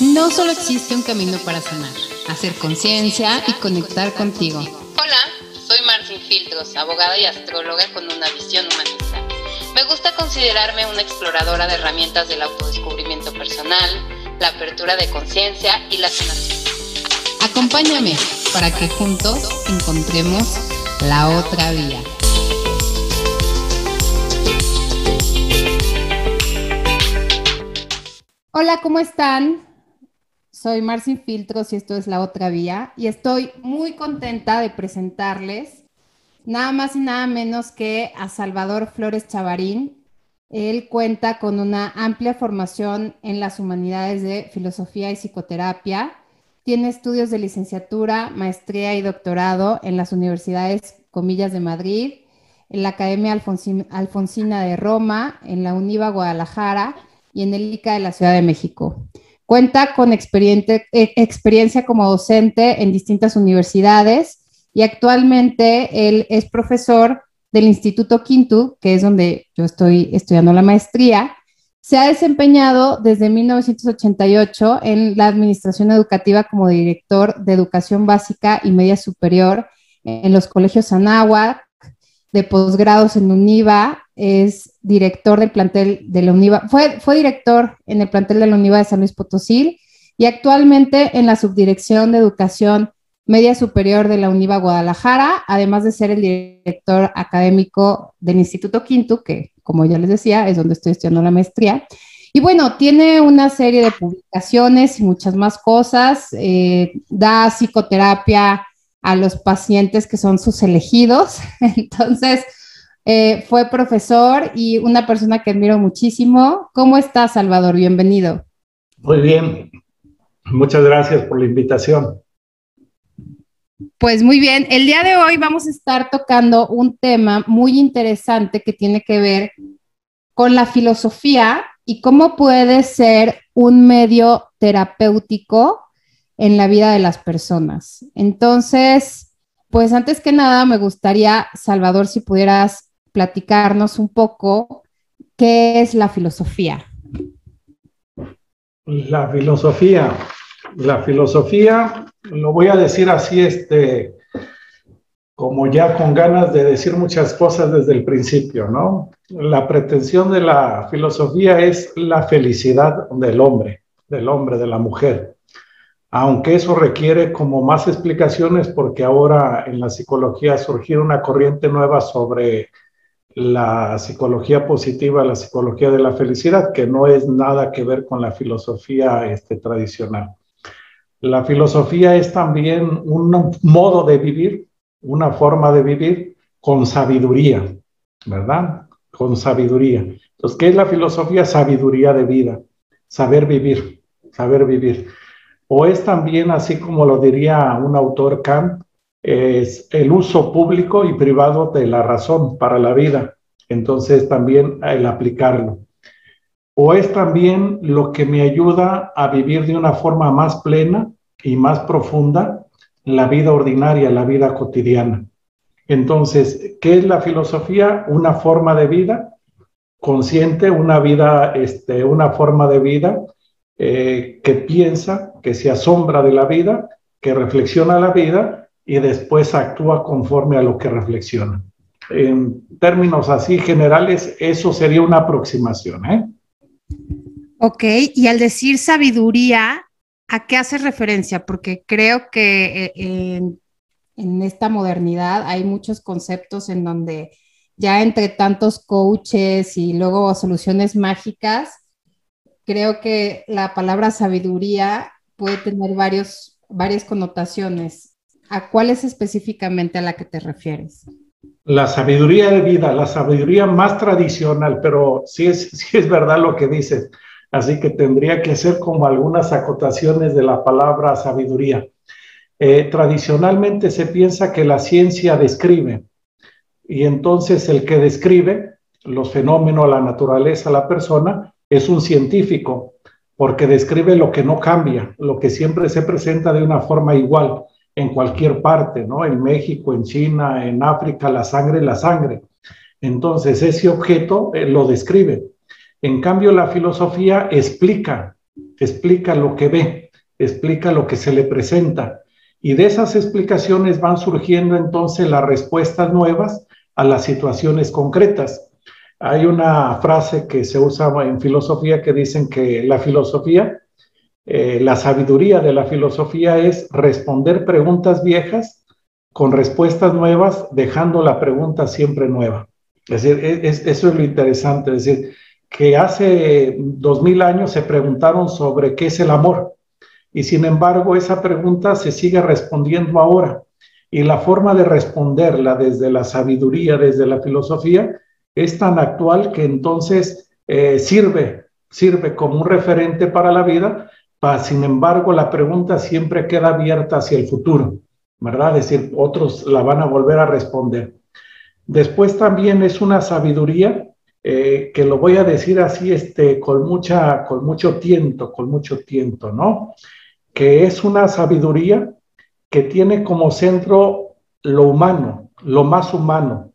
No solo existe un camino para sanar, hacer conciencia y conectar contigo. Hola, soy Marcin Filtros, abogada y astróloga con una visión humanista. Me gusta considerarme una exploradora de herramientas del autodescubrimiento personal, la apertura de conciencia y la sanación. Acompáñame para que juntos encontremos la otra vía. Hola, ¿cómo están? Soy Marcin Filtros y esto es La Otra Vía y estoy muy contenta de presentarles nada más y nada menos que a Salvador Flores Chavarín. Él cuenta con una amplia formación en las humanidades de filosofía y psicoterapia. Tiene estudios de licenciatura, maestría y doctorado en las universidades Comillas de Madrid, en la Academia Alfonsina de Roma, en la UNIVA Guadalajara y en el ICA de la Ciudad de México. Cuenta con eh, experiencia como docente en distintas universidades y actualmente él es profesor del Instituto Quintu, que es donde yo estoy estudiando la maestría. Se ha desempeñado desde 1988 en la administración educativa como director de educación básica y media superior en los colegios Anáhuac, de posgrados en UNIVA, es director del plantel de la UNIVA, fue, fue director en el plantel de la UNIVA de San Luis Potosí y actualmente en la subdirección de educación media superior de la UNIVA Guadalajara, además de ser el director académico del Instituto Quinto, que como ya les decía, es donde estoy estudiando la maestría. Y bueno, tiene una serie de publicaciones y muchas más cosas, eh, da psicoterapia a los pacientes que son sus elegidos. Entonces, eh, fue profesor y una persona que admiro muchísimo. ¿Cómo estás, Salvador? Bienvenido. Muy bien. Muchas gracias por la invitación. Pues muy bien, el día de hoy vamos a estar tocando un tema muy interesante que tiene que ver con la filosofía y cómo puede ser un medio terapéutico en la vida de las personas. Entonces, pues antes que nada, me gustaría, Salvador, si pudieras platicarnos un poco qué es la filosofía. La filosofía, la filosofía, lo voy a decir así, este, como ya con ganas de decir muchas cosas desde el principio, ¿no? La pretensión de la filosofía es la felicidad del hombre, del hombre, de la mujer aunque eso requiere como más explicaciones porque ahora en la psicología ha surgido una corriente nueva sobre la psicología positiva, la psicología de la felicidad, que no es nada que ver con la filosofía este, tradicional. La filosofía es también un modo de vivir, una forma de vivir con sabiduría, ¿verdad? Con sabiduría. Entonces, ¿qué es la filosofía? Sabiduría de vida, saber vivir, saber vivir o es también, así como lo diría un autor Kant, es el uso público y privado de la razón para la vida. Entonces también el aplicarlo. O es también lo que me ayuda a vivir de una forma más plena y más profunda la vida ordinaria, la vida cotidiana. Entonces, ¿qué es la filosofía? Una forma de vida consciente, una vida, este, una forma de vida eh, que piensa, que se asombra de la vida, que reflexiona la vida y después actúa conforme a lo que reflexiona. En términos así generales, eso sería una aproximación. ¿eh? Ok, y al decir sabiduría, ¿a qué hace referencia? Porque creo que eh, en, en esta modernidad hay muchos conceptos en donde ya entre tantos coaches y luego soluciones mágicas, creo que la palabra sabiduría puede tener varios, varias connotaciones. ¿A cuál es específicamente a la que te refieres? La sabiduría de vida, la sabiduría más tradicional, pero sí es, sí es verdad lo que dices. Así que tendría que ser como algunas acotaciones de la palabra sabiduría. Eh, tradicionalmente se piensa que la ciencia describe y entonces el que describe los fenómenos, la naturaleza, la persona, es un científico porque describe lo que no cambia, lo que siempre se presenta de una forma igual en cualquier parte, ¿no? En México, en China, en África, la sangre, la sangre. Entonces, ese objeto eh, lo describe. En cambio, la filosofía explica, explica lo que ve, explica lo que se le presenta. Y de esas explicaciones van surgiendo entonces las respuestas nuevas a las situaciones concretas. Hay una frase que se usa en filosofía que dicen que la filosofía, eh, la sabiduría de la filosofía es responder preguntas viejas con respuestas nuevas, dejando la pregunta siempre nueva. Es decir, e, eso es lo interesante, es decir, que hace dos mil años se preguntaron sobre qué es el amor y sin embargo esa pregunta se sigue respondiendo ahora y la forma de responderla desde la sabiduría, desde la filosofía, es tan actual que entonces eh, sirve, sirve como un referente para la vida, sin embargo la pregunta siempre queda abierta hacia el futuro, ¿verdad? Es decir, otros la van a volver a responder. Después también es una sabiduría eh, que lo voy a decir así, este, con, mucha, con mucho tiento, con mucho tiento, ¿no? Que es una sabiduría que tiene como centro lo humano, lo más humano,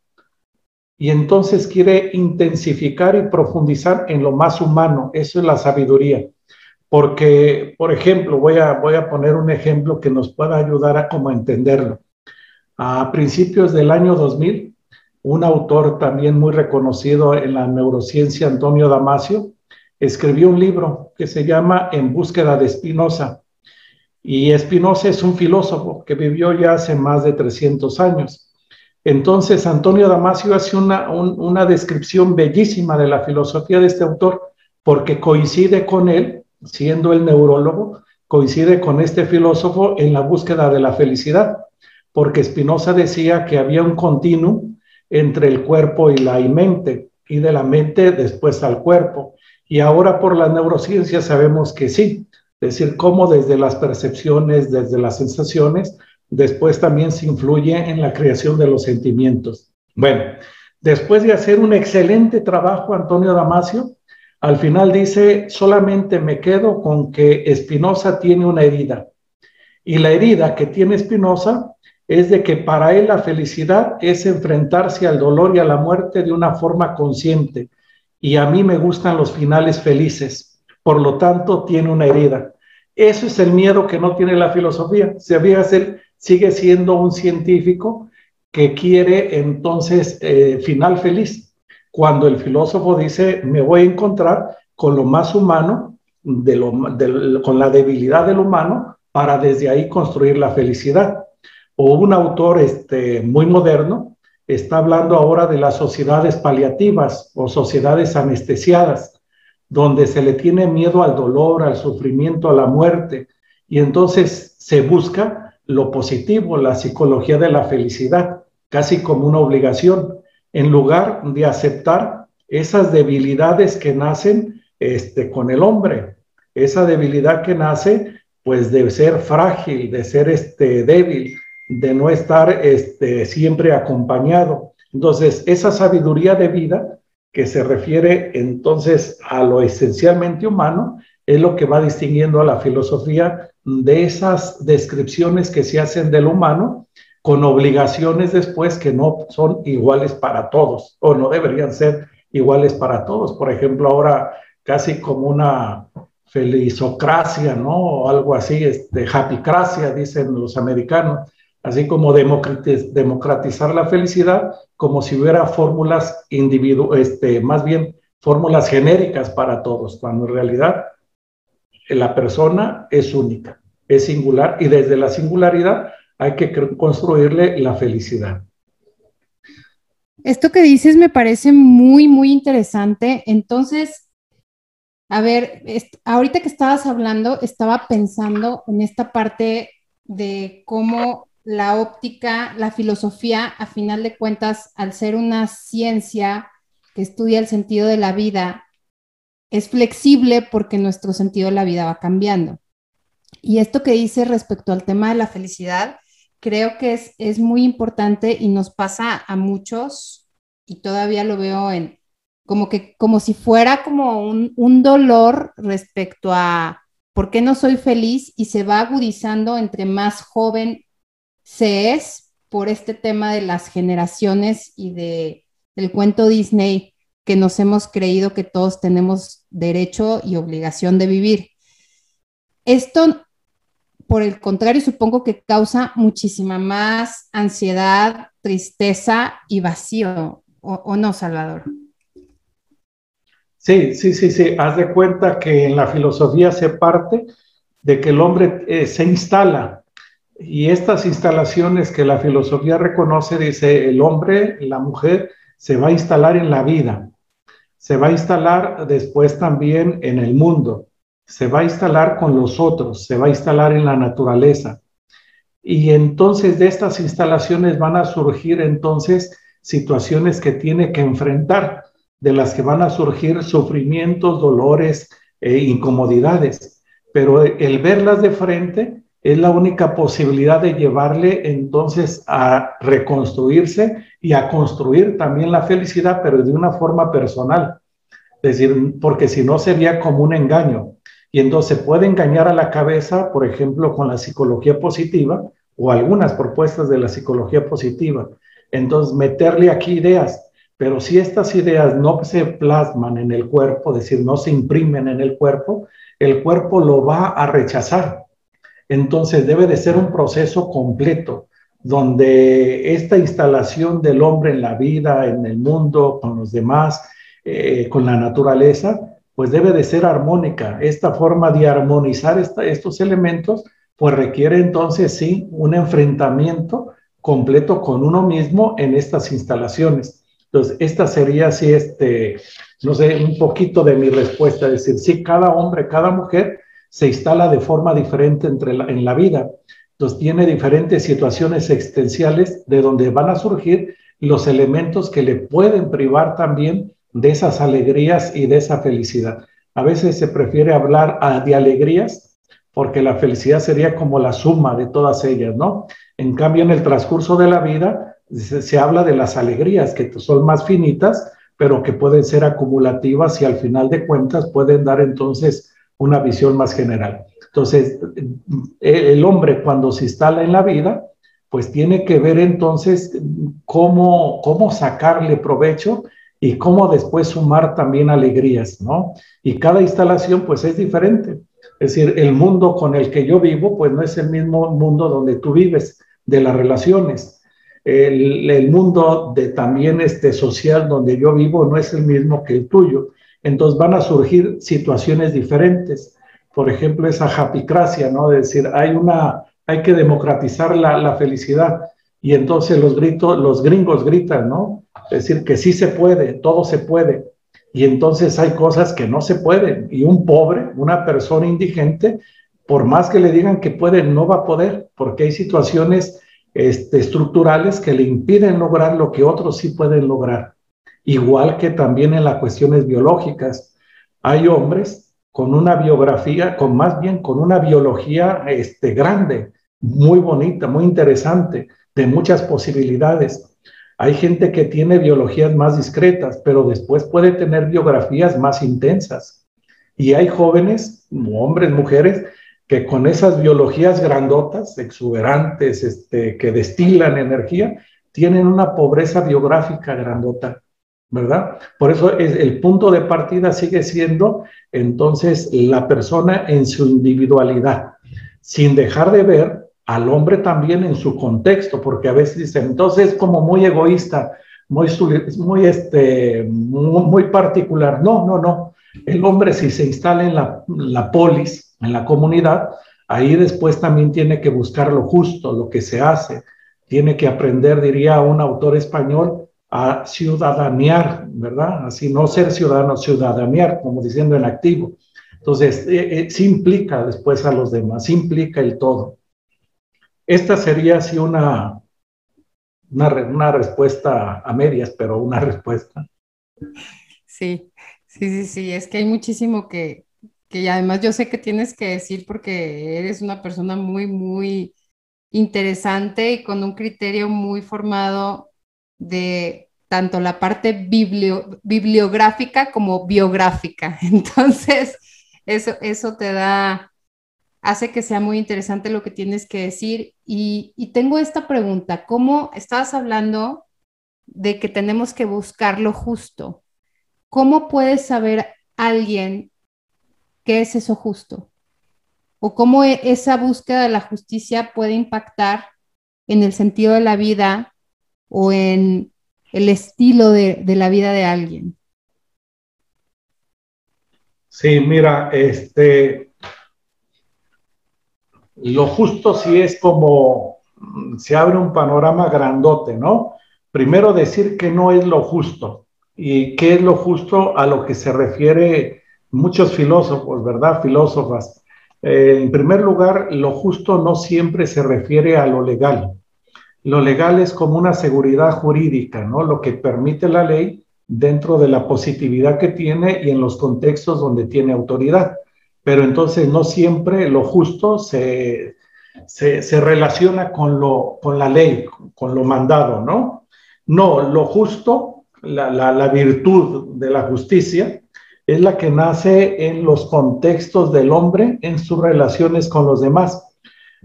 y entonces quiere intensificar y profundizar en lo más humano. Eso es la sabiduría. Porque, por ejemplo, voy a, voy a poner un ejemplo que nos pueda ayudar a como entenderlo. A principios del año 2000, un autor también muy reconocido en la neurociencia, Antonio Damasio, escribió un libro que se llama En búsqueda de Spinoza. Y Spinoza es un filósofo que vivió ya hace más de 300 años. Entonces, Antonio Damasio hace una, una descripción bellísima de la filosofía de este autor, porque coincide con él, siendo el neurólogo, coincide con este filósofo en la búsqueda de la felicidad, porque Spinoza decía que había un continuo entre el cuerpo y la mente, y de la mente después al cuerpo. Y ahora por la neurociencia sabemos que sí, es decir, cómo desde las percepciones, desde las sensaciones, después también se influye en la creación de los sentimientos. Bueno, después de hacer un excelente trabajo, Antonio Damasio, al final dice, solamente me quedo con que Espinosa tiene una herida. Y la herida que tiene Espinosa es de que para él la felicidad es enfrentarse al dolor y a la muerte de una forma consciente. Y a mí me gustan los finales felices. Por lo tanto, tiene una herida. Eso es el miedo que no tiene la filosofía. Se había ser, sigue siendo un científico que quiere entonces eh, final feliz. Cuando el filósofo dice, me voy a encontrar con lo más humano, de lo, con la debilidad del humano, para desde ahí construir la felicidad. O un autor este, muy moderno está hablando ahora de las sociedades paliativas o sociedades anestesiadas donde se le tiene miedo al dolor, al sufrimiento, a la muerte, y entonces se busca lo positivo, la psicología de la felicidad, casi como una obligación, en lugar de aceptar esas debilidades que nacen este, con el hombre, esa debilidad que nace pues de ser frágil, de ser este, débil, de no estar este, siempre acompañado. Entonces, esa sabiduría de vida que se refiere entonces a lo esencialmente humano, es lo que va distinguiendo a la filosofía de esas descripciones que se hacen del humano con obligaciones después que no son iguales para todos o no deberían ser iguales para todos. Por ejemplo, ahora casi como una felizocracia, ¿no? O algo así, este, happycracia, dicen los americanos, así como democratizar la felicidad, como si hubiera fórmulas individu este, más bien fórmulas genéricas para todos, cuando en realidad la persona es única, es singular y desde la singularidad hay que construirle la felicidad. Esto que dices me parece muy, muy interesante. Entonces, a ver, ahorita que estabas hablando, estaba pensando en esta parte de cómo la óptica, la filosofía, a final de cuentas, al ser una ciencia que estudia el sentido de la vida, es flexible porque nuestro sentido de la vida va cambiando. Y esto que dice respecto al tema de la felicidad, creo que es, es muy importante y nos pasa a muchos, y todavía lo veo en como que como si fuera como un, un dolor respecto a por qué no soy feliz y se va agudizando entre más joven se es por este tema de las generaciones y de, del cuento Disney que nos hemos creído que todos tenemos derecho y obligación de vivir. esto, por el contrario, supongo que causa muchísima más ansiedad, tristeza y vacío, ¿o, no, Salvador? Sí, sí, sí, sí. Haz de cuenta que en la filosofía se parte de que el hombre eh, se instala y estas instalaciones que la filosofía reconoce, dice, el hombre, la mujer, se va a instalar en la vida, se va a instalar después también en el mundo, se va a instalar con los otros, se va a instalar en la naturaleza. Y entonces de estas instalaciones van a surgir entonces situaciones que tiene que enfrentar, de las que van a surgir sufrimientos, dolores e incomodidades. Pero el verlas de frente es la única posibilidad de llevarle entonces a reconstruirse y a construir también la felicidad, pero de una forma personal. Es decir, porque si no sería como un engaño. Y entonces puede engañar a la cabeza, por ejemplo, con la psicología positiva o algunas propuestas de la psicología positiva. Entonces, meterle aquí ideas, pero si estas ideas no se plasman en el cuerpo, es decir, no se imprimen en el cuerpo, el cuerpo lo va a rechazar entonces debe de ser un proceso completo, donde esta instalación del hombre en la vida, en el mundo, con los demás, eh, con la naturaleza, pues debe de ser armónica. Esta forma de armonizar estos elementos, pues requiere entonces sí un enfrentamiento completo con uno mismo en estas instalaciones. Entonces, esta sería así, este, no sé, un poquito de mi respuesta, es decir, sí, cada hombre, cada mujer se instala de forma diferente entre en la vida. Entonces tiene diferentes situaciones existenciales de donde van a surgir los elementos que le pueden privar también de esas alegrías y de esa felicidad. A veces se prefiere hablar ah, de alegrías porque la felicidad sería como la suma de todas ellas, ¿no? En cambio, en el transcurso de la vida se, se habla de las alegrías que son más finitas, pero que pueden ser acumulativas y al final de cuentas pueden dar entonces una visión más general. Entonces, el hombre cuando se instala en la vida, pues tiene que ver entonces cómo, cómo sacarle provecho y cómo después sumar también alegrías, ¿no? Y cada instalación pues es diferente. Es decir, el mundo con el que yo vivo pues no es el mismo mundo donde tú vives, de las relaciones. El, el mundo de también este social donde yo vivo no es el mismo que el tuyo. Entonces van a surgir situaciones diferentes. Por ejemplo, esa japicracia, ¿no? De decir, hay una, hay que democratizar la, felicidad. Y entonces los, gritos, los gringos gritan, ¿no? Es decir, que sí se puede, todo se puede. Y entonces hay cosas que no se pueden. Y un pobre, una persona indigente, por más que le digan que puede, no va a poder, porque hay situaciones este, estructurales que le impiden lograr lo que otros sí pueden lograr. Igual que también en las cuestiones biológicas. Hay hombres con una biografía, con más bien con una biología este, grande, muy bonita, muy interesante, de muchas posibilidades. Hay gente que tiene biologías más discretas, pero después puede tener biografías más intensas. Y hay jóvenes, hombres, mujeres, que con esas biologías grandotas, exuberantes, este, que destilan energía, tienen una pobreza biográfica grandota. ¿Verdad? Por eso es, el punto de partida sigue siendo entonces la persona en su individualidad, sin dejar de ver al hombre también en su contexto, porque a veces dicen, entonces es como muy egoísta, muy, muy, este, muy, particular. No, no, no. El hombre si se instala en la, la polis, en la comunidad, ahí después también tiene que buscar lo justo, lo que se hace. Tiene que aprender, diría un autor español, a ciudadanear, ¿verdad? Así, no ser ciudadano, ciudadanear, como diciendo en activo. Entonces, eh, eh, sí implica después a los demás, sí implica el todo. Esta sería así una, una, respuesta a medias, pero una respuesta. Sí, sí, sí, sí, es que hay muchísimo que, que además yo sé que tienes que decir porque eres una persona muy, muy interesante y con un criterio muy formado de tanto la parte bibliográfica como biográfica. Entonces, eso, eso te da, hace que sea muy interesante lo que tienes que decir. Y, y tengo esta pregunta, ¿cómo estabas hablando de que tenemos que buscar lo justo? ¿Cómo puede saber alguien qué es eso justo? o cómo e, esa búsqueda de la justicia puede impactar en el sentido de la vida o en el estilo de, la vida de alguien. Sí, mira, este, lo justo sí es como se abre un panorama grandote, ¿no? Primero decir que no es lo justo y qué es lo justo a lo que se refiere muchos filósofos, ¿verdad? Filósofas. Eh, en primer lugar, lo justo no siempre se refiere a lo legal. Lo legal es como una seguridad jurídica, ¿no? Lo que permite la ley dentro de la positividad que tiene y en los contextos donde tiene autoridad. Pero entonces no siempre lo justo se, se, relaciona con, lo, con la ley, con lo mandado, ¿no? No, lo justo, la, la virtud de la justicia, es la que nace en los contextos del hombre, en sus relaciones con los demás.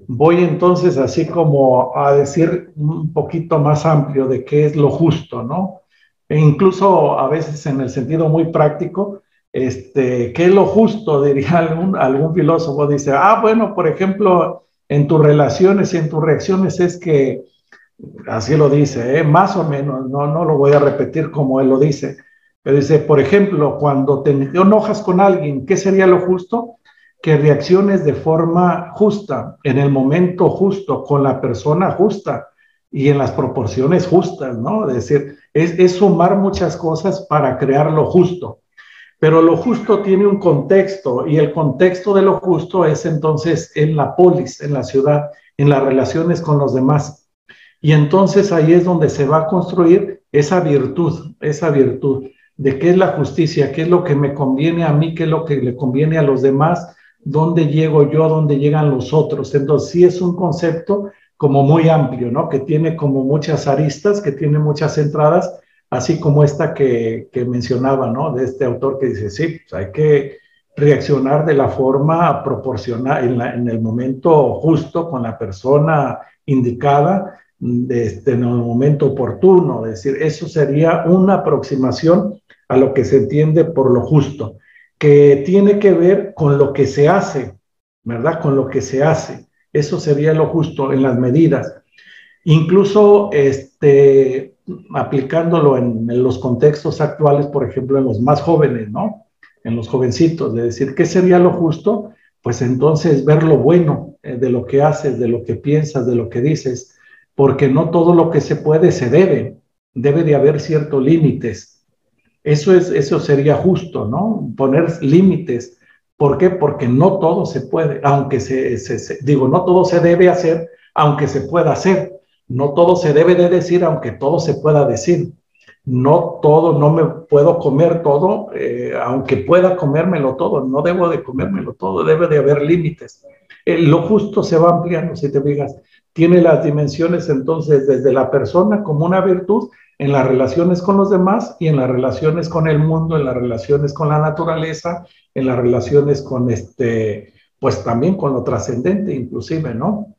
Voy entonces así como a decir un poquito más amplio de qué es lo justo, ¿no? E incluso a veces en el sentido muy práctico, este, ¿qué es lo justo? Diría algún, algún filósofo, dice, ah, bueno, por ejemplo, en tus relaciones y en tus reacciones es que, así lo dice, ¿eh? más o menos, no, no lo voy a repetir como él lo dice, pero dice, por ejemplo, cuando te enojas con alguien, ¿qué sería lo justo? Que reacciones de forma justa, en el momento justo, con la persona justa y en las proporciones justas, ¿no? Es decir, es, sumar muchas cosas para crear lo justo. Pero lo justo tiene un contexto y el contexto de lo justo es entonces en la polis, en la ciudad, en las relaciones con los demás. Y entonces ahí es donde se va a construir esa virtud, esa virtud de qué es la justicia, qué es lo que me conviene a mí, qué es lo que le conviene a los demás, dónde llego yo, dónde llegan los otros. Entonces, sí es un concepto como muy amplio, ¿no? Que tiene como muchas aristas, que tiene muchas entradas, así como esta que, mencionaba, ¿no? De este autor que dice, sí, pues hay que reaccionar de la forma proporcional, en, en el momento justo, con la persona indicada, este, en el momento oportuno. Es decir, eso sería una aproximación a lo que se entiende por lo justo, que tiene que ver con lo que se hace, ¿verdad? Con lo que se hace. Eso sería lo justo en las medidas. Incluso este, aplicándolo en, los contextos actuales, por ejemplo, en los más jóvenes, ¿no? En los jovencitos, de decir, ¿qué sería lo justo? Pues entonces ver lo bueno eh, de lo que haces, de lo que piensas, de lo que dices, porque no todo lo que se puede se debe, debe de haber ciertos límites eso, es, eso sería justo, ¿no? Poner límites. ¿Por qué? Porque no todo se puede, aunque se, digo, no todo se debe hacer, aunque se pueda hacer. No todo se debe de decir, aunque todo se pueda decir. No todo, no me puedo comer todo, eh, aunque pueda comérmelo todo. No debo de comérmelo todo, debe de haber límites. Eh, lo justo se va ampliando, si te digas. Tiene las dimensiones entonces desde la persona como una virtud en las relaciones con los demás y en las relaciones con el mundo, en las relaciones con la naturaleza, en las relaciones con este, pues también con lo trascendente inclusive, ¿no?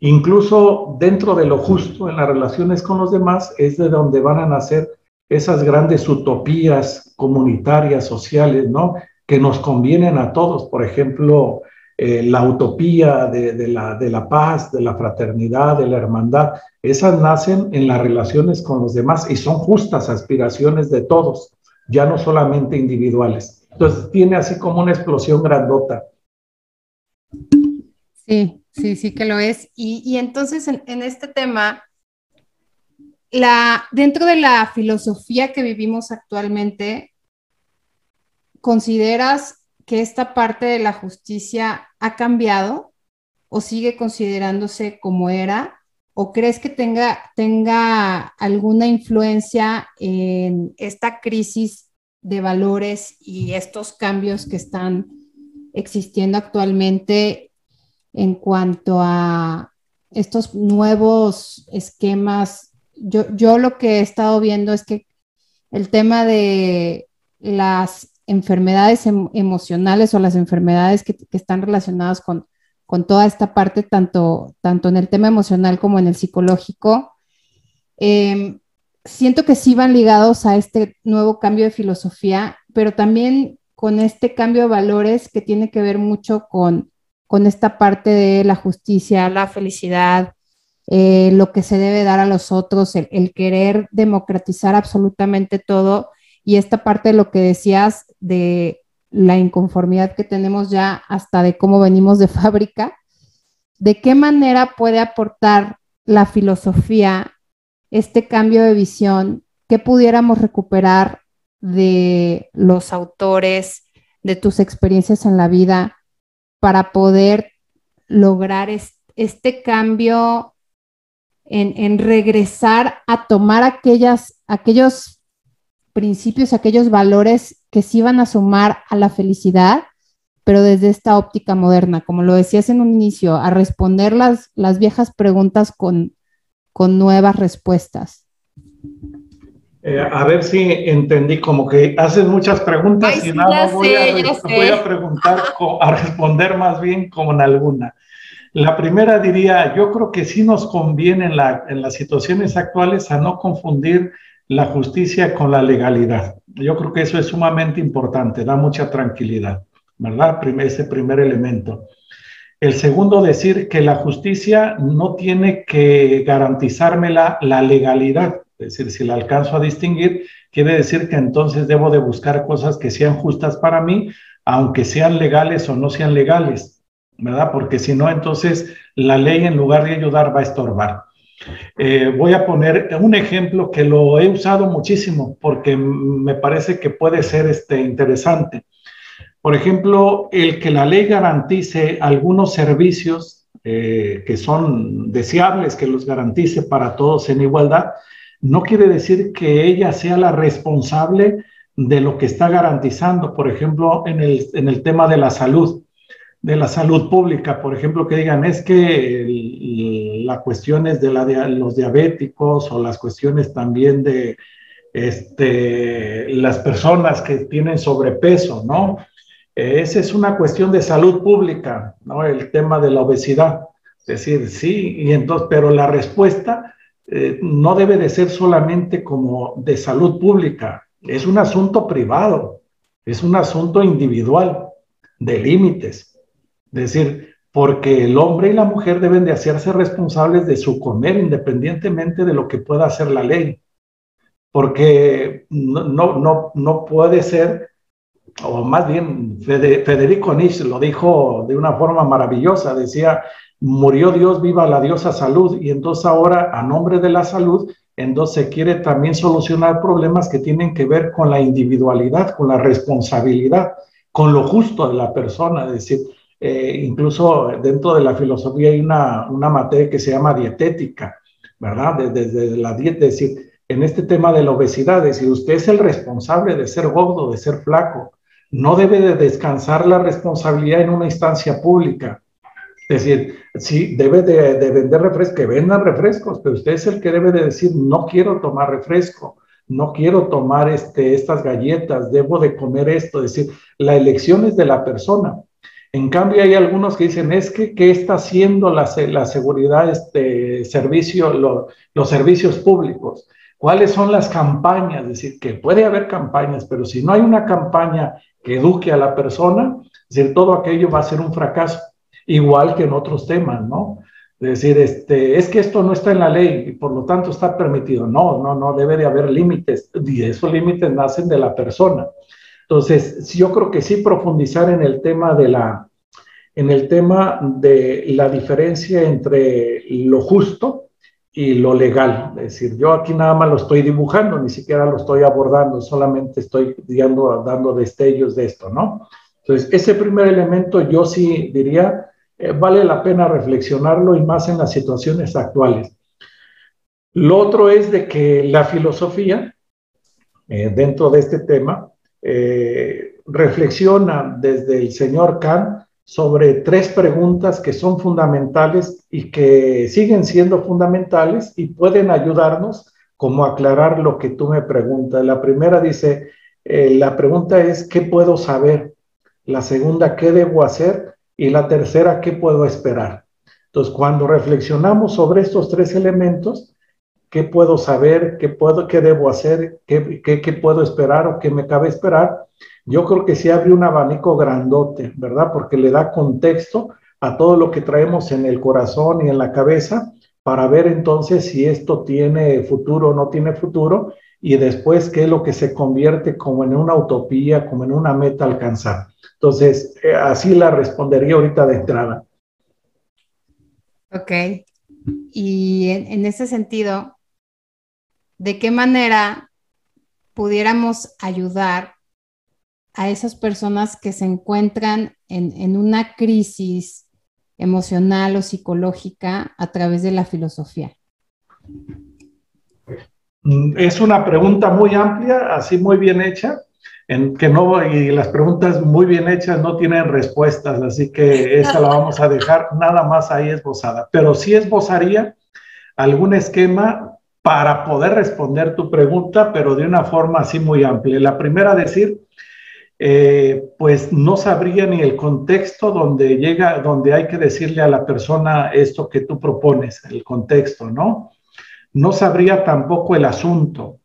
Incluso dentro de lo justo en las relaciones con los demás es de donde van a nacer esas grandes utopías comunitarias, sociales, ¿no? Que nos convienen a todos. Por ejemplo, eh, la utopía de, la, de la paz, de la fraternidad, de la hermandad, esas nacen en las relaciones con los demás y son justas aspiraciones de todos, ya no solamente individuales. Entonces tiene así como una explosión grandota. Sí, sí, sí que lo es. Y, entonces en, en, este tema, la, dentro de la filosofía que vivimos actualmente, ¿consideras que esta parte de la justicia ha cambiado o sigue considerándose como era? ¿O crees que tenga, tenga alguna influencia en esta crisis de valores y estos cambios que están existiendo actualmente en cuanto a estos nuevos esquemas? Yo, yo lo que he estado viendo es que el tema de las enfermedades em, emocionales o las enfermedades que, están relacionadas con, con, toda esta parte, tanto, tanto en el tema emocional como en el psicológico, em, siento que sí van ligados a este nuevo cambio de filosofía, pero también con este cambio de valores que tiene que ver mucho con con esta parte de la justicia, la felicidad, eh, lo que se debe dar a los otros, el, querer democratizar absolutamente todo y esta parte de lo que decías de la inconformidad que tenemos ya hasta de cómo venimos de fábrica, ¿de qué manera puede aportar la filosofía este cambio de visión que pudiéramos recuperar de los autores, de tus experiencias en la vida, para poder lograr este cambio en, regresar a tomar aquellas, aquellos principios, aquellos valores que sí van a sumar a la felicidad, pero desde esta óptica moderna, como lo decías en un inicio, a responder las, las viejas preguntas con, con nuevas respuestas. Eh, a ver si entendí, como que haces muchas preguntas y nada, voy, a, preguntar, a responder más bien con alguna. La primera diría, yo creo que sí nos conviene en, las situaciones actuales a no confundir la justicia con la legalidad. Yo creo que eso es sumamente importante, da mucha tranquilidad, ¿verdad? ese primer elemento. El segundo, decir que la justicia no tiene que garantizarme la, legalidad. Es decir, si la alcanzo a distinguir, quiere decir que entonces debo de buscar cosas que sean justas para mí, aunque sean legales o no sean legales, ¿verdad? Porque si no, entonces la ley en lugar de ayudar va a estorbar. Eh, voy a poner un ejemplo que lo he usado muchísimo porque me parece que puede ser este, interesante. Por ejemplo, el que la ley garantice algunos servicios eh, que son deseables, que los garantice para todos en igualdad, no quiere decir que ella sea la responsable de lo que está garantizando, por ejemplo, en el, en el tema de la salud, de la salud pública, por ejemplo, que digan es que la cuestión es de, la los diabéticos o las cuestiones también de este, las personas que tienen sobrepeso, ¿no? Esa es una cuestión de salud pública, ¿no? El tema de la obesidad. Es decir, sí, y entonces, pero la respuesta eh, no debe de ser solamente como de salud pública, es un asunto privado, es un asunto individual, de límites. Decir, porque el hombre y la mujer deben de hacerse responsables de su comer independientemente de lo que pueda hacer la ley. Porque no, no, no, puede ser, o más bien Federico Nietzsche lo dijo de una forma maravillosa, decía, murió Dios, viva la diosa salud, y entonces ahora a nombre de la salud, entonces se quiere también solucionar problemas que tienen que ver con la individualidad, con la responsabilidad, con lo justo de la persona, es decir, eh, incluso dentro de la filosofía hay una, una materia que se llama dietética, ¿verdad? Desde la dieta, es decir, en este tema de la obesidad, es decir, usted es el responsable de ser gordo, de ser flaco, no debe de descansar la responsabilidad en una instancia pública, es decir, sí, debe de, vender refrescos, que vendan refrescos, pero usted es el que debe de decir, no quiero tomar refresco, no quiero tomar este, estas galletas, debo de comer esto. Es decir, la elección es de la persona. En cambio, hay algunos que dicen, es que, ¿qué está haciendo la, la seguridad, este servicio, los servicios públicos? ¿Cuáles son las campañas? Es decir, que puede haber campañas, pero si no hay una campaña que eduque a la persona, decir, todo aquello va a ser un fracaso igual que en otros temas, ¿no? Es decir, este, es que esto no está en la ley y por lo tanto está permitido. No, no, no, debe de haber límites y esos límites nacen de la persona. Entonces, yo creo que sí profundizar en el tema de la, en el tema de la diferencia entre lo justo y lo legal. Es decir, yo aquí nada más lo estoy dibujando, ni siquiera lo estoy abordando, solamente estoy dando, destellos de esto, ¿no? Entonces, ese primer elemento yo sí diría eh, vale la pena reflexionarlo y más en las situaciones actuales. Lo otro es de que la filosofía, eh, dentro de este tema, eh, reflexiona desde el señor Kant sobre tres preguntas que son fundamentales y que siguen siendo fundamentales y pueden ayudarnos como aclarar lo que tú me preguntas. La primera dice, la pregunta es, ¿qué puedo saber? La segunda, ¿qué debo hacer? Y la tercera, ¿qué puedo esperar? Entonces, cuando reflexionamos sobre estos tres elementos, ¿qué puedo saber? ¿Qué, puedo, qué debo hacer? ¿Qué, qué, puedo esperar o qué me cabe esperar? Yo creo que sí abre un abanico grandote, ¿verdad? Porque le da contexto a todo lo que traemos en el corazón y en la cabeza para ver entonces si esto tiene futuro o no tiene futuro y después qué es lo que se convierte como en una utopía, como en una meta alcanzar. Entonces, eh, así la respondería ahorita de entrada. Ok. Y en, ese sentido, ¿de qué manera pudiéramos ayudar a esas personas que se encuentran en, en, una crisis emocional o psicológica a través de la filosofía? Es una pregunta muy amplia, así muy bien hecha, en que no, y las preguntas muy bien hechas no tienen respuestas, así que esa la vamos a dejar nada más ahí esbozada. Pero sí esbozaría algún esquema para poder responder tu pregunta, pero de una forma así muy amplia. La primera, decir, eh, pues no sabría ni el contexto donde llega, donde hay que decirle a la persona esto que tú propones, el contexto, ¿no? No sabría tampoco el asunto,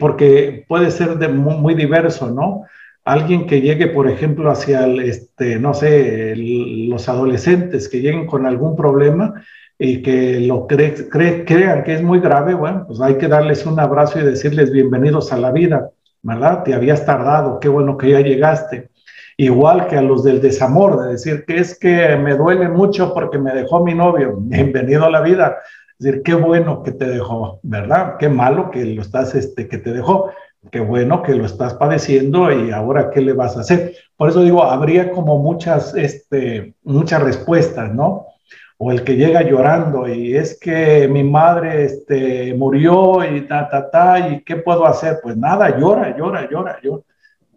porque puede ser muy, diverso, ¿no? Alguien que llegue, por ejemplo, hacia, el, este, no sé, los adolescentes que lleguen con algún problema y que lo crean que es muy grave, bueno, pues hay que darles un abrazo y decirles bienvenidos a la vida, ¿verdad? Te habías tardado, qué bueno que ya llegaste. Igual que a los del desamor, de decir que es que me duele mucho porque me dejó mi novio, bienvenido a la vida decir, qué bueno que te dejó, ¿verdad? Qué malo que lo estás, este, que te dejó. Qué bueno que lo estás padeciendo y ahora qué le vas a hacer. Por eso digo, habría como muchas, este, muchas respuestas, ¿no? O el que llega llorando y es que mi madre este, murió y ta, ta, ta, y qué puedo hacer? Pues nada, llora, llora, llora, llora,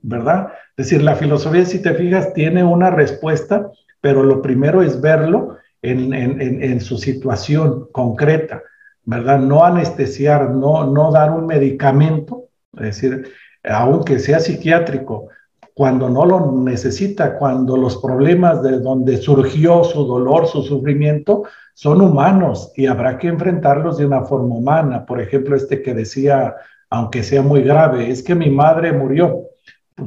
¿verdad? Es decir, la filosofía, si te fijas, tiene una respuesta, pero lo primero es verlo en, su situación concreta, ¿verdad? No anestesiar, no, no dar un medicamento, es decir, aunque sea psiquiátrico, cuando no lo necesita, cuando los problemas de donde surgió su dolor, su sufrimiento, son humanos y habrá que enfrentarlos de una forma humana. Por ejemplo, este que decía, aunque sea muy grave, es que mi madre murió.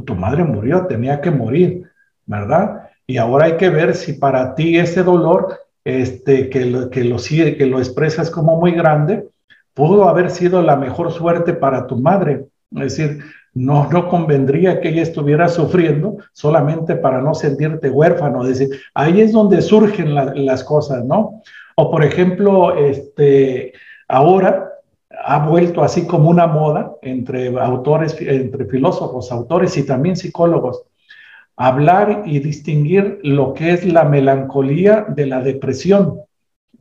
Tu madre murió, tenía que morir, ¿verdad? Y ahora hay que ver si para ti ese dolor, este, que, lo, que, lo, que lo expresas como muy grande, pudo haber sido la mejor suerte para tu madre. Es decir, no, convendría que ella estuviera sufriendo solamente para no sentirte huérfano. Decir, ahí es donde surgen las cosas, ¿no? O por ejemplo, este, ahora ha vuelto así como una moda entre autores, entre filósofos, autores y también psicólogos, hablar y distinguir lo que es la melancolía de la depresión.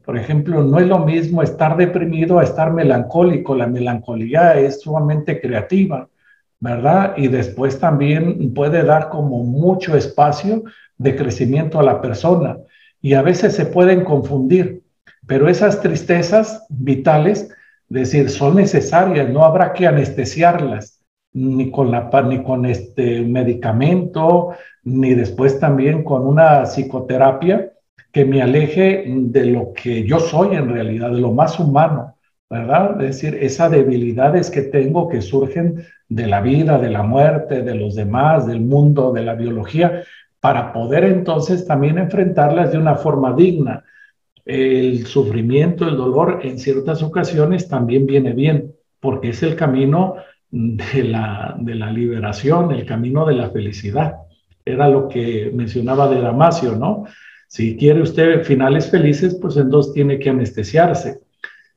Por ejemplo, no es lo mismo estar deprimido a estar melancólico. La melancolía es sumamente creativa, ¿verdad? Y después también puede dar como mucho espacio de crecimiento a la persona. Y a veces se pueden confundir, pero esas tristezas vitales, es decir, son necesarias, no habrá que anestesiarlas ni con, la, ni con este medicamento, ni después también con una psicoterapia que me aleje de lo que yo soy en realidad, de lo más humano, ¿verdad? Es decir, esas debilidades que tengo que surgen de la vida, de la muerte, de los demás, del mundo, de la biología, para poder entonces también enfrentarlas de una forma digna. El sufrimiento, el dolor en ciertas ocasiones también viene bien, porque es el camino de la, de la liberación, el camino de la felicidad. Era lo que mencionaba de Damasio, ¿no? Si quiere usted finales felices, pues entonces tiene que anestesiarse.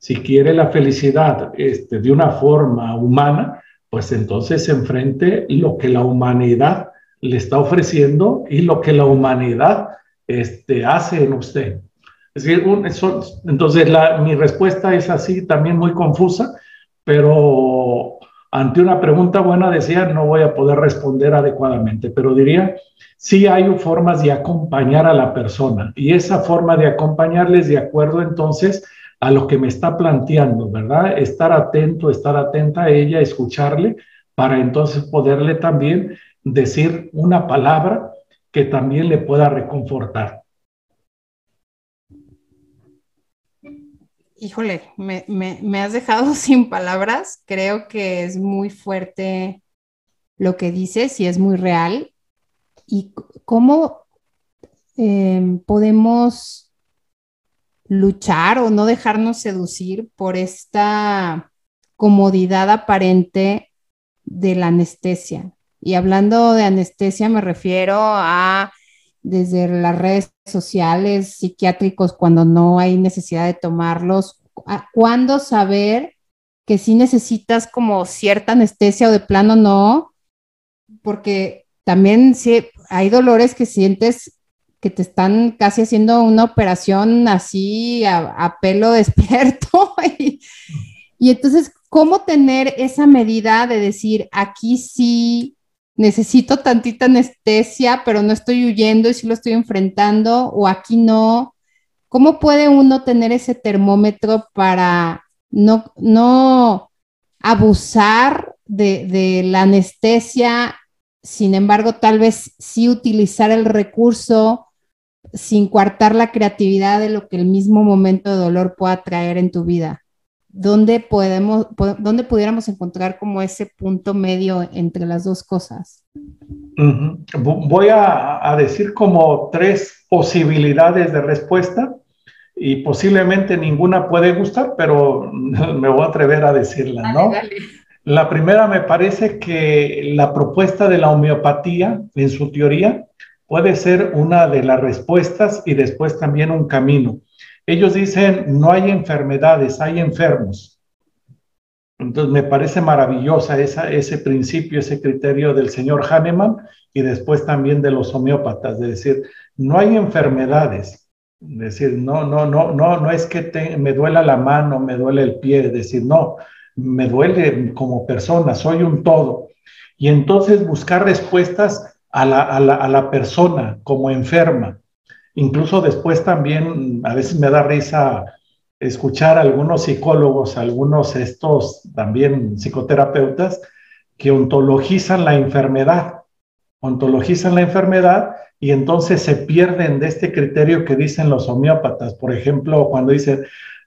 Si quiere la felicidad este, de una forma humana, pues entonces enfrente lo que la humanidad le está ofreciendo y lo que la humanidad este, hace en usted. Entonces mi respuesta es así, también muy confusa, pero ante una pregunta buena decía, no voy a poder responder adecuadamente, pero diría, sí hay formas de acompañar a la persona y esa forma de acompañarles de acuerdo entonces a lo que me está planteando, ¿verdad? Estar atento, estar atenta a ella, escucharle, para entonces poderle también decir una palabra que también le pueda reconfortar. híjole, me, has dejado sin palabras. Creo que es muy fuerte lo que dices y es muy real. Y cómo em, podemos luchar o no dejarnos seducir por esta comodidad aparente de la anestesia. Y hablando de anestesia me refiero a desde las redes sociales, psiquiátricos, cuando no hay necesidad de tomarlos, cuándo saber que sí necesitas como cierta anestesia o de plano no, porque también sí, hay dolores que sientes que te están casi haciendo una operación así a, pelo despierto. y, entonces, ¿cómo tener esa medida de decir, aquí sí necesito tantita anestesia, pero no estoy huyendo y sí lo estoy enfrentando, o aquí no. ¿Cómo puede uno tener ese termómetro para no, no abusar de la anestesia, sin embargo, tal vez sí utilizar el recurso sin coartar la creatividad de lo que el mismo momento de dolor pueda traer en tu vida? ¿dónde, podemos, dónde pudiéramos encontrar como ese punto medio entre las dos cosas? Voy a, decir como tres posibilidades de respuesta y posiblemente ninguna puede gustar, pero me voy a atrever a decirla, ¿no? La primera me parece que la propuesta de la homeopatía, en su teoría, puede ser una de las respuestas y después también un camino. Ellos dicen, no hay enfermedades, hay enfermos. Entonces me parece maravillosa esa, ese principio, ese criterio del señor Hahnemann y después también de los homeópatas, de decir, no hay enfermedades. Es decir, no, no, no, no, no es que me duela la mano, me duele el pie, decir, no, me duele como persona, soy un todo. Y entonces buscar respuestas a la, a la, a la persona como enferma. Incluso después también a veces me da risa escuchar a algunos psicólogos, algunos estos también psicoterapeutas que ontologizan la enfermedad, ontologizan la enfermedad y entonces se pierden de este criterio que dicen los homeópatas. Por ejemplo, cuando dicen,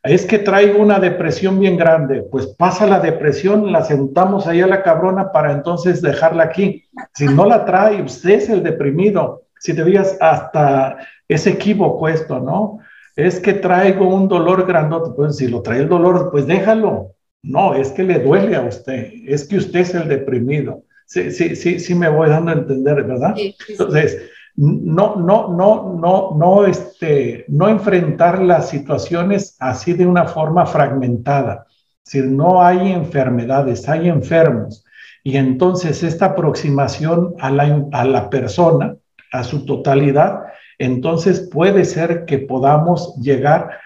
es que traigo una depresión bien grande, pues pasa la depresión, la sentamos ahí a la cabrona para entonces dejarla aquí. Si no la trae, usted es el deprimido. Si te digas hasta es equívoco esto, ¿no? Es que traigo un dolor grandote, pues si lo trae el dolor, pues déjalo. No, es que le duele a usted, es que usted es el deprimido. Sí, sí, sí, sí me voy dando a entender, ¿verdad? Entonces, no, no, no, no, no, este, no enfrentar las situaciones así de una forma fragmentada. Si no hay enfermedades, hay enfermos. Y entonces esta aproximación a la, a la persona, a su totalidad, entonces puede ser que podamos llegar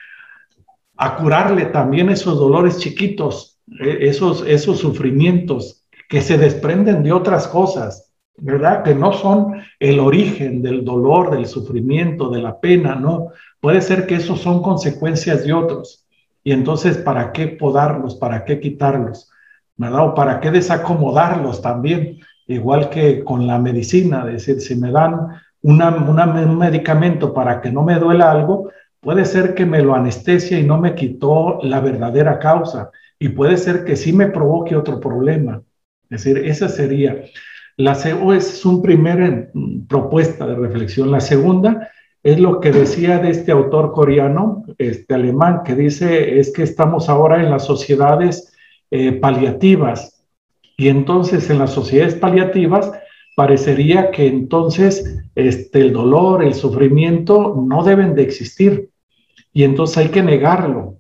a curarle también esos dolores chiquitos, e, esos, esos sufrimientos que se desprenden de otras cosas, ¿verdad? Que no son el origen del dolor, del sufrimiento, de la pena, no. Puede ser que esos son consecuencias de otros. Y entonces, ¿para qué podarlos? ¿Para qué quitarlos? ¿Verdad? O para qué desacomodarlos también, igual que con la medicina, decir, si me dan un medicamento para que no me duela algo, puede ser que me lo anestesia y no me quitó la verdadera causa. Y puede ser que sí me provoque otro problema. Es decir, esa sería. La es un primer mm, propuesta de reflexión. La segunda es lo que decía de este autor coreano, este alemán, que dice es que estamos ahora en las sociedades eh, paliativas. Y entonces en las sociedades paliativas parecería que entonces este, el dolor, el sufrimiento no deben de existir. Y entonces hay que negarlo.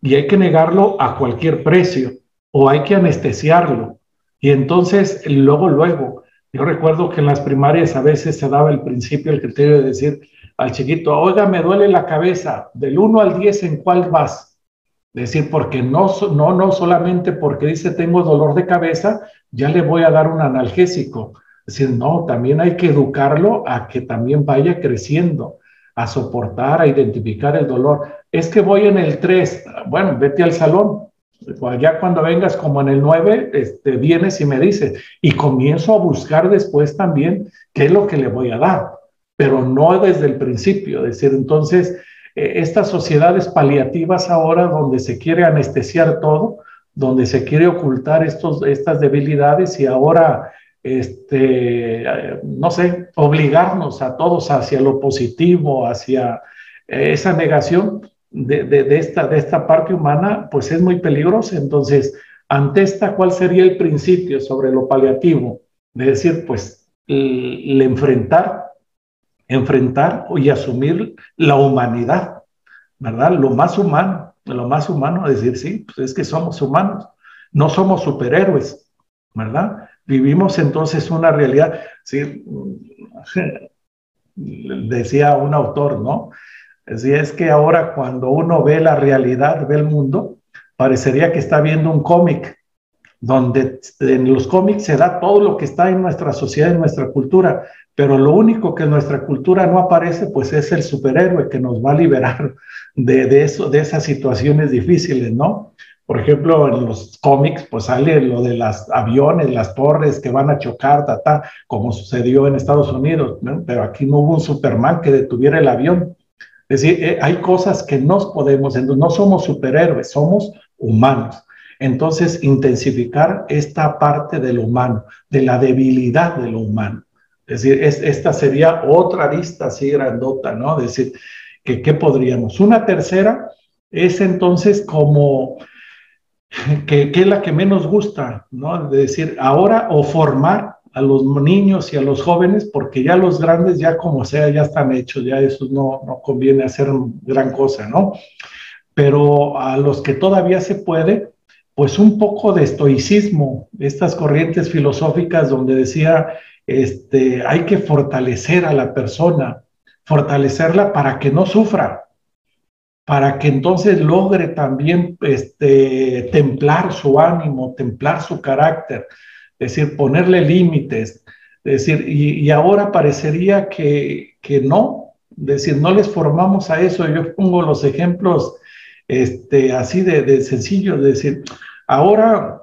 Y hay que negarlo a cualquier precio. O hay que anestesiarlo. Y entonces, luego, luego, yo recuerdo que en las primarias a veces se daba el principio, el criterio de decir al chiquito, oiga, me duele la cabeza, del 1 al 10, ¿en cuál vas? decir, porque no, no, no solamente porque dice tengo dolor de cabeza, ya le voy a dar un analgésico decir, no, también hay que educarlo a que también vaya creciendo, a soportar, a identificar el dolor. Es que voy en el 3, bueno, vete al salón. Ya cuando vengas como en el 9, este, vienes y me dices, y comienzo a buscar después también qué es lo que le voy a dar, pero no desde el principio. Es decir, entonces, eh, estas sociedades paliativas ahora donde se quiere anestesiar todo, donde se quiere ocultar estos, estas debilidades y ahora este, no sé, obligarnos a todos hacia lo positivo, hacia eh, esa negación de, esta, de esta parte humana, pues es muy peligrosa. Entonces, ante esta, ¿cuál sería el principio sobre lo paliativo? De decir, pues, el, enfrentar, enfrentar y asumir la humanidad, ¿verdad? Lo más humano, lo más humano, decir, sí, pues es que somos humanos, no somos superhéroes, ¿verdad? Vivimos entonces una realidad, ¿sí? decía un autor, ¿no? Decía, es que ahora cuando uno ve la realidad, ve el mundo, parecería que está viendo un cómic, donde en los cómics se da todo lo que está en nuestra sociedad, en nuestra cultura, pero lo único que en nuestra cultura no aparece, pues es el superhéroe que nos va a liberar de, de, eso, de esas situaciones difíciles, ¿no? Por ejemplo, en los cómics, pues sale lo de los aviones, las torres que van a chocar, ta, como sucedió en Estados Unidos, pero aquí no hubo un Superman que detuviera el avión. Es decir, eh, hay cosas que no podemos, no somos superhéroes, somos humanos. Entonces, intensificar esta parte de lo humano, de la debilidad de lo humano. Es decir, esta sería otra lista así grandota, ¿no? Es decir, que, ¿qué podríamos? Una tercera es entonces como que, es la que menos gusta, ¿no? De decir, ahora o formar a los niños y a los jóvenes, porque ya los grandes, ya como sea, ya están hechos, ya eso no, no conviene hacer gran cosa, ¿no? Pero a los que todavía se puede, pues un poco de estoicismo, estas corrientes filosóficas donde decía, este, hay que fortalecer a la persona, fortalecerla para que no sufra, para que entonces logre también este, templar su ánimo, templar su carácter, es decir, ponerle límites, es decir, y, ahora parecería que, que, no, decir, no les formamos a eso. Yo pongo los ejemplos este, así de, de sencillos, decir, ahora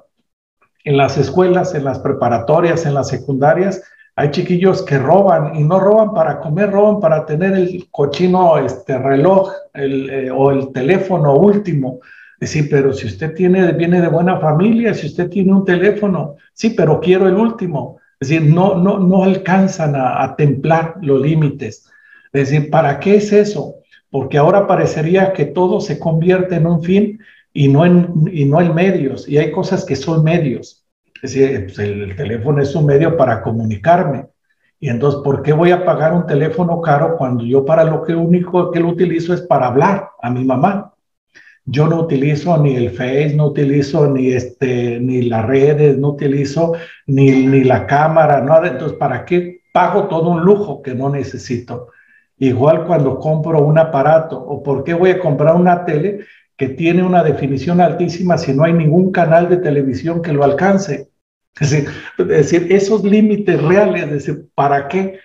en las escuelas, en las preparatorias, en las secundarias, hay chiquillos que roban y no roban para comer, roban para tener el cochino este, reloj eh, o el teléfono último. Sí, pero si usted tiene, viene de buena familia, si usted tiene un teléfono, sí, pero quiero el último. Es decir, no, no, no alcanzan a, templar los límites. Es decir, ¿para qué es eso? Porque ahora parecería que todo se convierte en un fin y no en, y no en medios, y hay cosas que son medios. Es decir, pues, el, teléfono es un medio para comunicarme. Y entonces, ¿por qué voy a pagar un teléfono caro cuando yo para lo que único que lo utilizo es para hablar a mi mamá? Yo no utilizo ni el Face, no utilizo ni, este, ni las redes, no utilizo ni, ni la cámara, nada. Entonces, ¿para qué pago todo un lujo que no necesito? Igual cuando compro un aparato, o por qué voy a comprar una tele que tiene una definición altísima si no hay ningún canal de televisión que lo alcance. Es decir, esos límites reales, es decir, ¿para qué?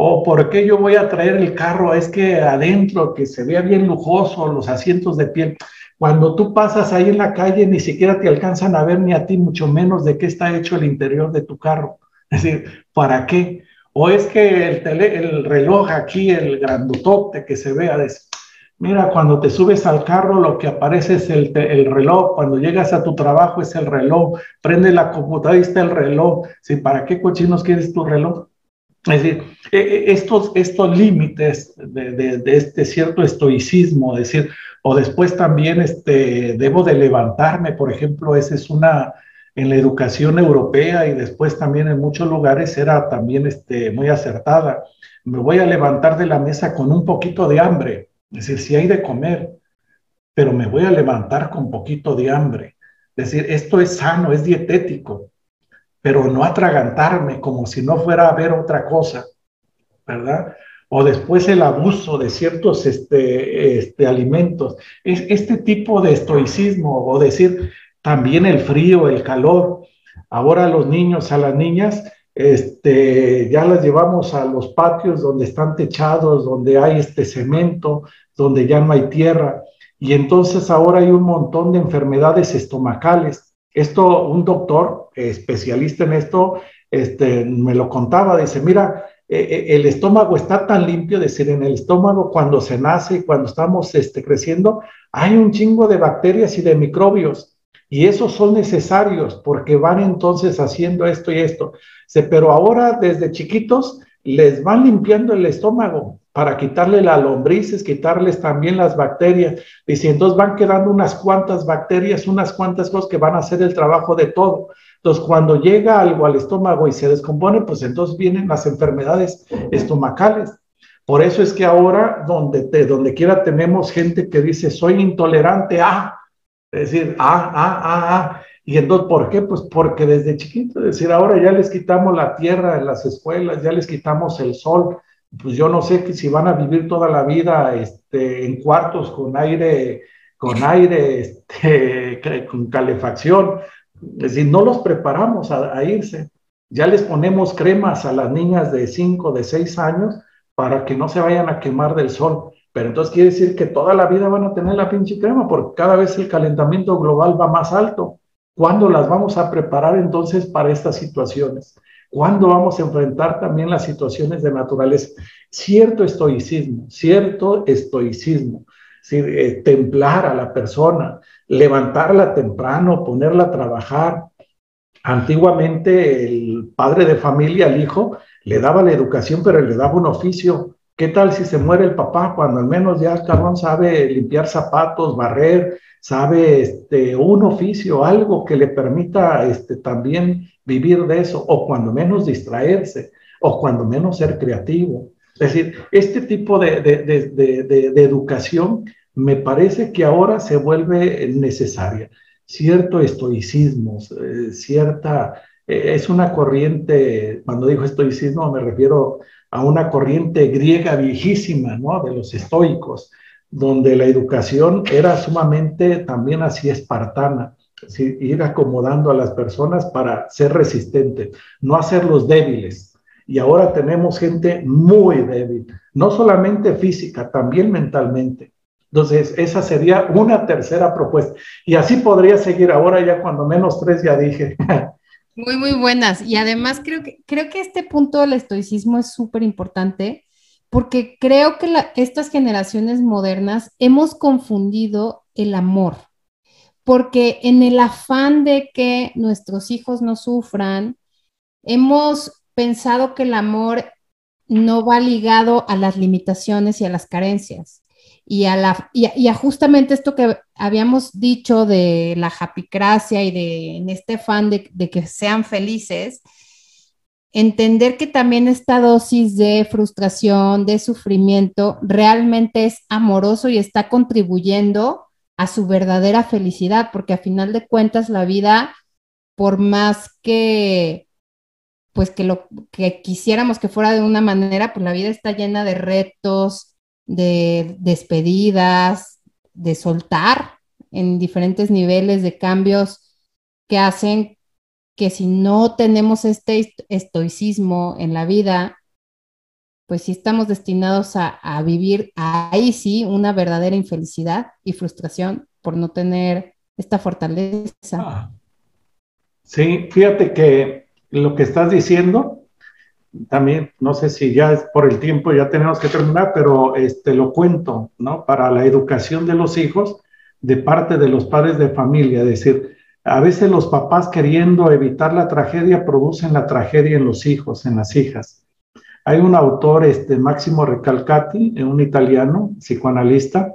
¿O por qué yo voy a traer el carro? Es que adentro, que se vea bien lujoso, los asientos de piel. Cuando tú pasas ahí en la calle, ni siquiera te alcanzan a ver ni a ti, mucho menos de qué está hecho el interior de tu carro. Es decir, ¿para qué? O es que el, el reloj aquí, el grandotote que se vea, de, Mira, cuando te subes al carro, lo que aparece es el, reloj. Cuando llegas a tu trabajo es el reloj. Prende la computadora está el reloj. ¿Sí? ¿Para qué cochinos quieres tu reloj? Es decir, e, e, estos, estos límites de, este cierto estoicismo, decir, o después también este, debo de levantarme, por ejemplo, esa es una, en la educación europea y después también en muchos lugares era también este, muy acertada. Me voy a levantar de la mesa con un poquito de hambre es decir, si hay de comer, pero me voy a levantar con poquito de hambre. Es decir, esto es sano, es dietético, pero no atragantarme como si no fuera a ver otra cosa, ¿verdad? O después el abuso de ciertos este, este, alimentos. Es este tipo de estoicismo, o decir también el frío, el calor. Ahora los niños, a las niñas, este, ya las llevamos a los patios donde están techados, donde hay este cemento, donde ya no hay tierra. Y entonces ahora hay un montón de enfermedades estomacales. Esto, un doctor especialista en esto, este, me lo contaba, dice, mira, eh, eh, el estómago está tan limpio, decir, en el estómago cuando se nace, cuando estamos este, creciendo, hay un chingo de bacterias y de microbios Y esos son necesarios porque van entonces haciendo esto y esto. Pero ahora desde chiquitos les van limpiando el estómago para quitarle las lombrices, quitarles también las bacterias. Y entonces van quedando unas cuantas bacterias, unas cuantas cosas que van a hacer el trabajo de todo. Entonces, cuando llega algo al estómago y se descompone, pues entonces vienen las enfermedades estomacales. Por eso es que ahora, donde, te, donde quiera tenemos gente que dice, soy intolerante a, es decir, a, a, a, a. Y entonces, ¿por qué? Pues porque desde chiquito, decir, ahora ya les quitamos la tierra en las escuelas, ya les quitamos el sol. Pues yo no sé si van a vivir toda la vida este, en cuartos con aire, con aire, este, con calefacción. Es decir, no los preparamos a, irse. Ya les ponemos cremas a las niñas de 5, de 6 años para que no se vayan a quemar del sol. Pero entonces quiere decir que toda la vida van a tener la pinche crema porque cada vez el calentamiento global va más alto. ¿Cuándo las vamos a preparar entonces para estas situaciones? ¿Cuándo vamos a enfrentar también las situaciones de naturaleza? Cierto estoicismo, cierto estoicismo, eh, templar a la persona, levantarla temprano, ponerla a trabajar. Antiguamente el padre de familia al hijo le daba la educación, pero le daba un oficio. ¿Qué tal si se muere el papá cuando al menos ya el cabrón sabe limpiar zapatos, barrer, sabe este, un oficio, algo que le permita este, también vivir de eso, o cuando menos distraerse, o cuando menos ser creativo? Es decir, este tipo de, de educación me parece que ahora se vuelve necesaria. Cierto estoicismo, eh, cierta, eh, es una corriente, cuando digo estoicismo me refiero a una corriente griega viejísima, ¿no? De los estoicos, donde la educación era sumamente también así espartana, ir acomodando a las personas para ser resistentes, no hacerlos débiles. Y ahora tenemos gente muy débil, no solamente física, también mentalmente. Entonces, esa sería una tercera propuesta. Y así podría seguir ahora ya cuando menos tres ya dije. Muy, muy buenas. Y además creo que, creo que este punto del estoicismo es súper importante porque creo que estas generaciones modernas hemos confundido el amor. Porque en el afán de que nuestros hijos no sufran, hemos pensado que el amor no va ligado a las limitaciones y a las carencias. Y a, justamente esto que habíamos dicho de la japicracia y de en este de, de, que sean felices, entender que también esta dosis de frustración, de sufrimiento, realmente es amoroso y está contribuyendo a su verdadera felicidad, porque a final de cuentas la vida, por más que pues que lo que quisiéramos que fuera de una manera, pues la vida está llena de retos, de despedidas, de soltar en diferentes niveles de cambios que hacen que si no tenemos este estoicismo en la vida, pues sí estamos destinados a, vivir ahí sí una verdadera infelicidad y frustración por no tener esta fortaleza. Ah. Sí, fíjate que lo que estás diciendo también, no sé si ya es por el tiempo, ya tenemos que terminar, pero este, lo cuento, ¿no? Para la educación de los hijos de parte de los padres de familia, es decir, a veces los papás queriendo evitar la tragedia producen la tragedia en los hijos, en las hijas. Hay un autor, este, Máximo Recalcati, un italiano, psicoanalista,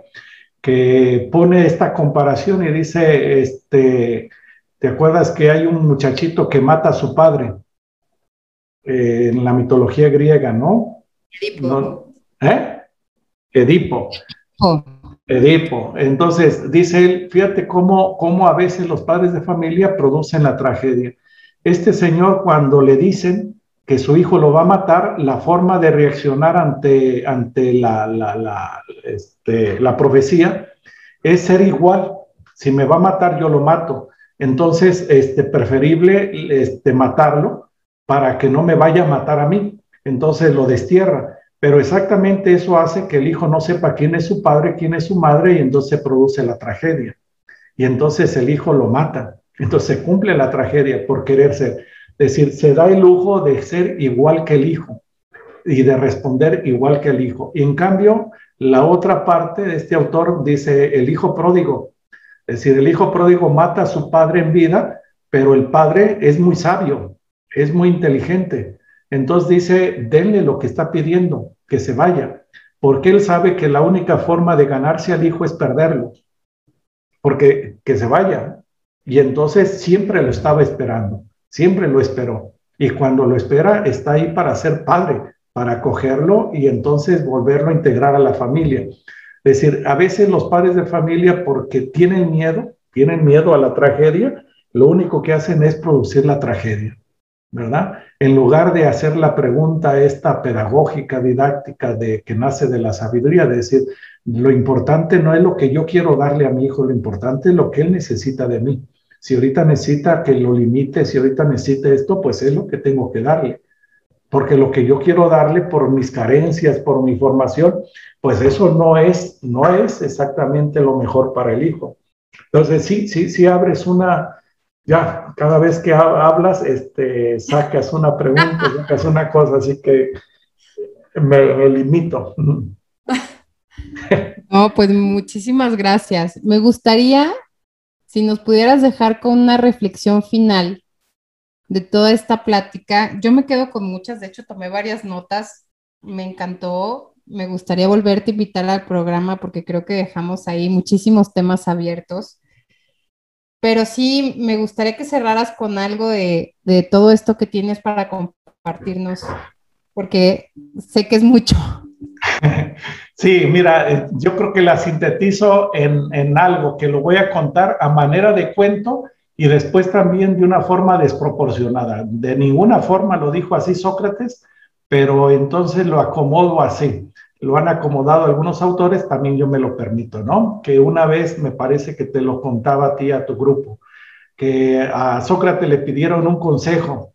que pone esta comparación y dice, este, ¿te acuerdas que hay un muchachito que mata a su padre? Eh, en la mitología griega, ¿no? Edipo. ¿Eh? Edipo. Oh. Edipo. Entonces, dice él, fíjate cómo, cómo a veces los padres de familia producen la tragedia. Este señor, cuando le dicen que su hijo lo va a matar, la forma de reaccionar ante, ante la, la, la, este, la profecía es ser igual. Si me va a matar, yo lo mato. Entonces, este, preferible este, matarlo para que no me vaya a matar a mí. Entonces lo destierra. Pero exactamente eso hace que el hijo no sepa quién es su padre, quién es su madre, y entonces se produce la tragedia. Y entonces el hijo lo mata. Entonces se cumple la tragedia por querer ser. Es decir, se da el lujo de ser igual que el hijo y de responder igual que el hijo. Y en cambio, la otra parte de este autor dice, el hijo pródigo, Es decir, el hijo pródigo mata a su padre en vida, pero el padre es muy sabio, es muy inteligente. Entonces dice, denle lo que está pidiendo, que se vaya, porque él sabe que la única forma de ganarse al hijo es perderlo, porque que se vaya. Y entonces siempre lo estaba esperando, siempre lo esperó. Y cuando lo espera, está ahí para ser padre, para acogerlo y entonces volverlo a integrar a la familia. Es decir, a veces los padres de familia, porque tienen miedo, tienen miedo a la tragedia, lo único que hacen es producir la tragedia, ¿verdad? En lugar de hacer la pregunta esta pedagógica, didáctica, de que nace de la sabiduría, de decir, lo importante no es lo que yo quiero darle a mi hijo, lo importante es lo que él necesita de mí. Si ahorita necesita que lo limite, si ahorita necesita esto, pues es lo que tengo que darle porque lo que yo quiero darle por mis carencias, por mi formación, pues eso no es, no es exactamente lo mejor para el hijo. Entonces, sí, sí, sí abres una, ya, cada vez que hablas, este, sacas una pregunta, sacas una cosa, así que me, me limito. No, pues muchísimas gracias. Me gustaría, si nos pudieras dejar con una reflexión final de toda esta plática. Yo me quedo con muchas, de hecho tomé varias notas, me encantó, me gustaría volverte a invitar al programa porque creo que dejamos ahí muchísimos temas abiertos. Pero sí, me gustaría que cerraras con algo de, de todo esto que tienes para compartirnos, porque sé que es mucho. Sí, mira, eh, yo creo que la sintetizo en, en, algo que lo voy a contar a manera de cuento y después también de una forma desproporcionada. De ninguna forma lo dijo así Sócrates, pero entonces lo acomodo así. Lo han acomodado algunos autores, también yo me lo permito, ¿no? Que una vez me parece que te lo contaba a ti, a tu grupo, que a Sócrates le pidieron un consejo,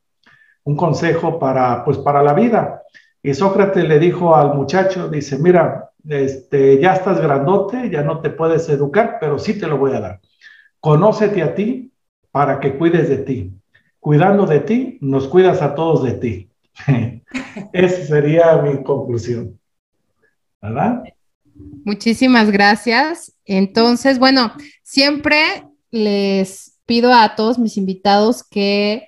un consejo para, pues, para la vida. Y Sócrates le dijo al muchacho, dice, mira, este, ya estás grandote, ya no te puedes educar, pero sí te lo voy a dar. Conócete a ti para que cuides de ti. Cuidando de ti, nos cuidas a todos de ti. Esa sería mi conclusión. ¿Verdad? Muchísimas gracias. Entonces, bueno, siempre les pido a todos mis invitados que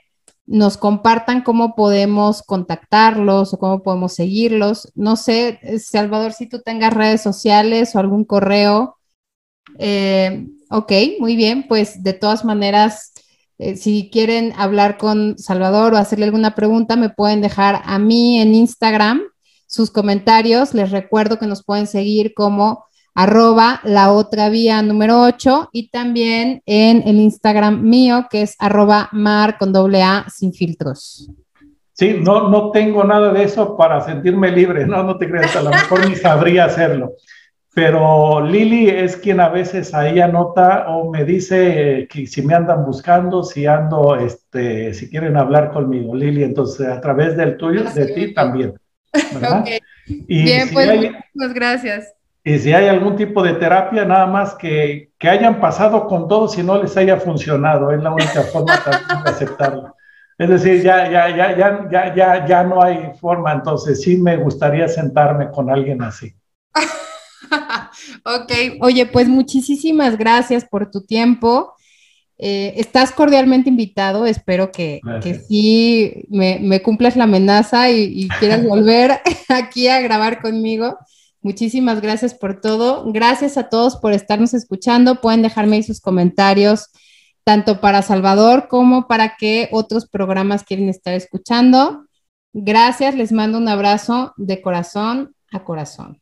nos compartan cómo podemos contactarlos o cómo podemos seguirlos. No sé, Salvador, si tú tengas redes sociales o algún correo. Eh, ok, muy bien, pues de todas maneras eh, si quieren hablar con Salvador o hacerle alguna pregunta, me pueden dejar a mí en Instagram sus comentarios. Les recuerdo que nos pueden seguir como arroba la otra vía número 8 y también en el Instagram mío que es arroba mar con doble A sin filtros. Sí, no, no tengo nada de eso para sentirme libre, no, no te creas, a lo mejor ni sabría hacerlo pero Lili es quien a veces ahí anota o me dice que si me andan buscando, si ando, este, si quieren hablar conmigo, Lili, entonces a través del tuyo, de ti también. ¿verdad? Y Bien, pues muchas gracias. Y si hay algún tipo de terapia, nada más que, que hayan pasado con todo, si no les haya funcionado, es la única forma de aceptarlo. Es decir, ya, ya, ya, ya, ya, ya, ya no hay forma, entonces sí me gustaría sentarme con alguien así. ok, oye, pues muchísimas gracias por tu tiempo. Eh, estás cordialmente invitado, espero que, que sí me, me, cumplas la amenaza y, y quieras volver aquí a grabar conmigo. Muchísimas gracias por todo. Gracias a todos por estarnos escuchando. Pueden dejarme ahí sus comentarios, tanto para Salvador como para que otros programas quieren estar escuchando. Gracias, les mando un abrazo de corazón a corazón.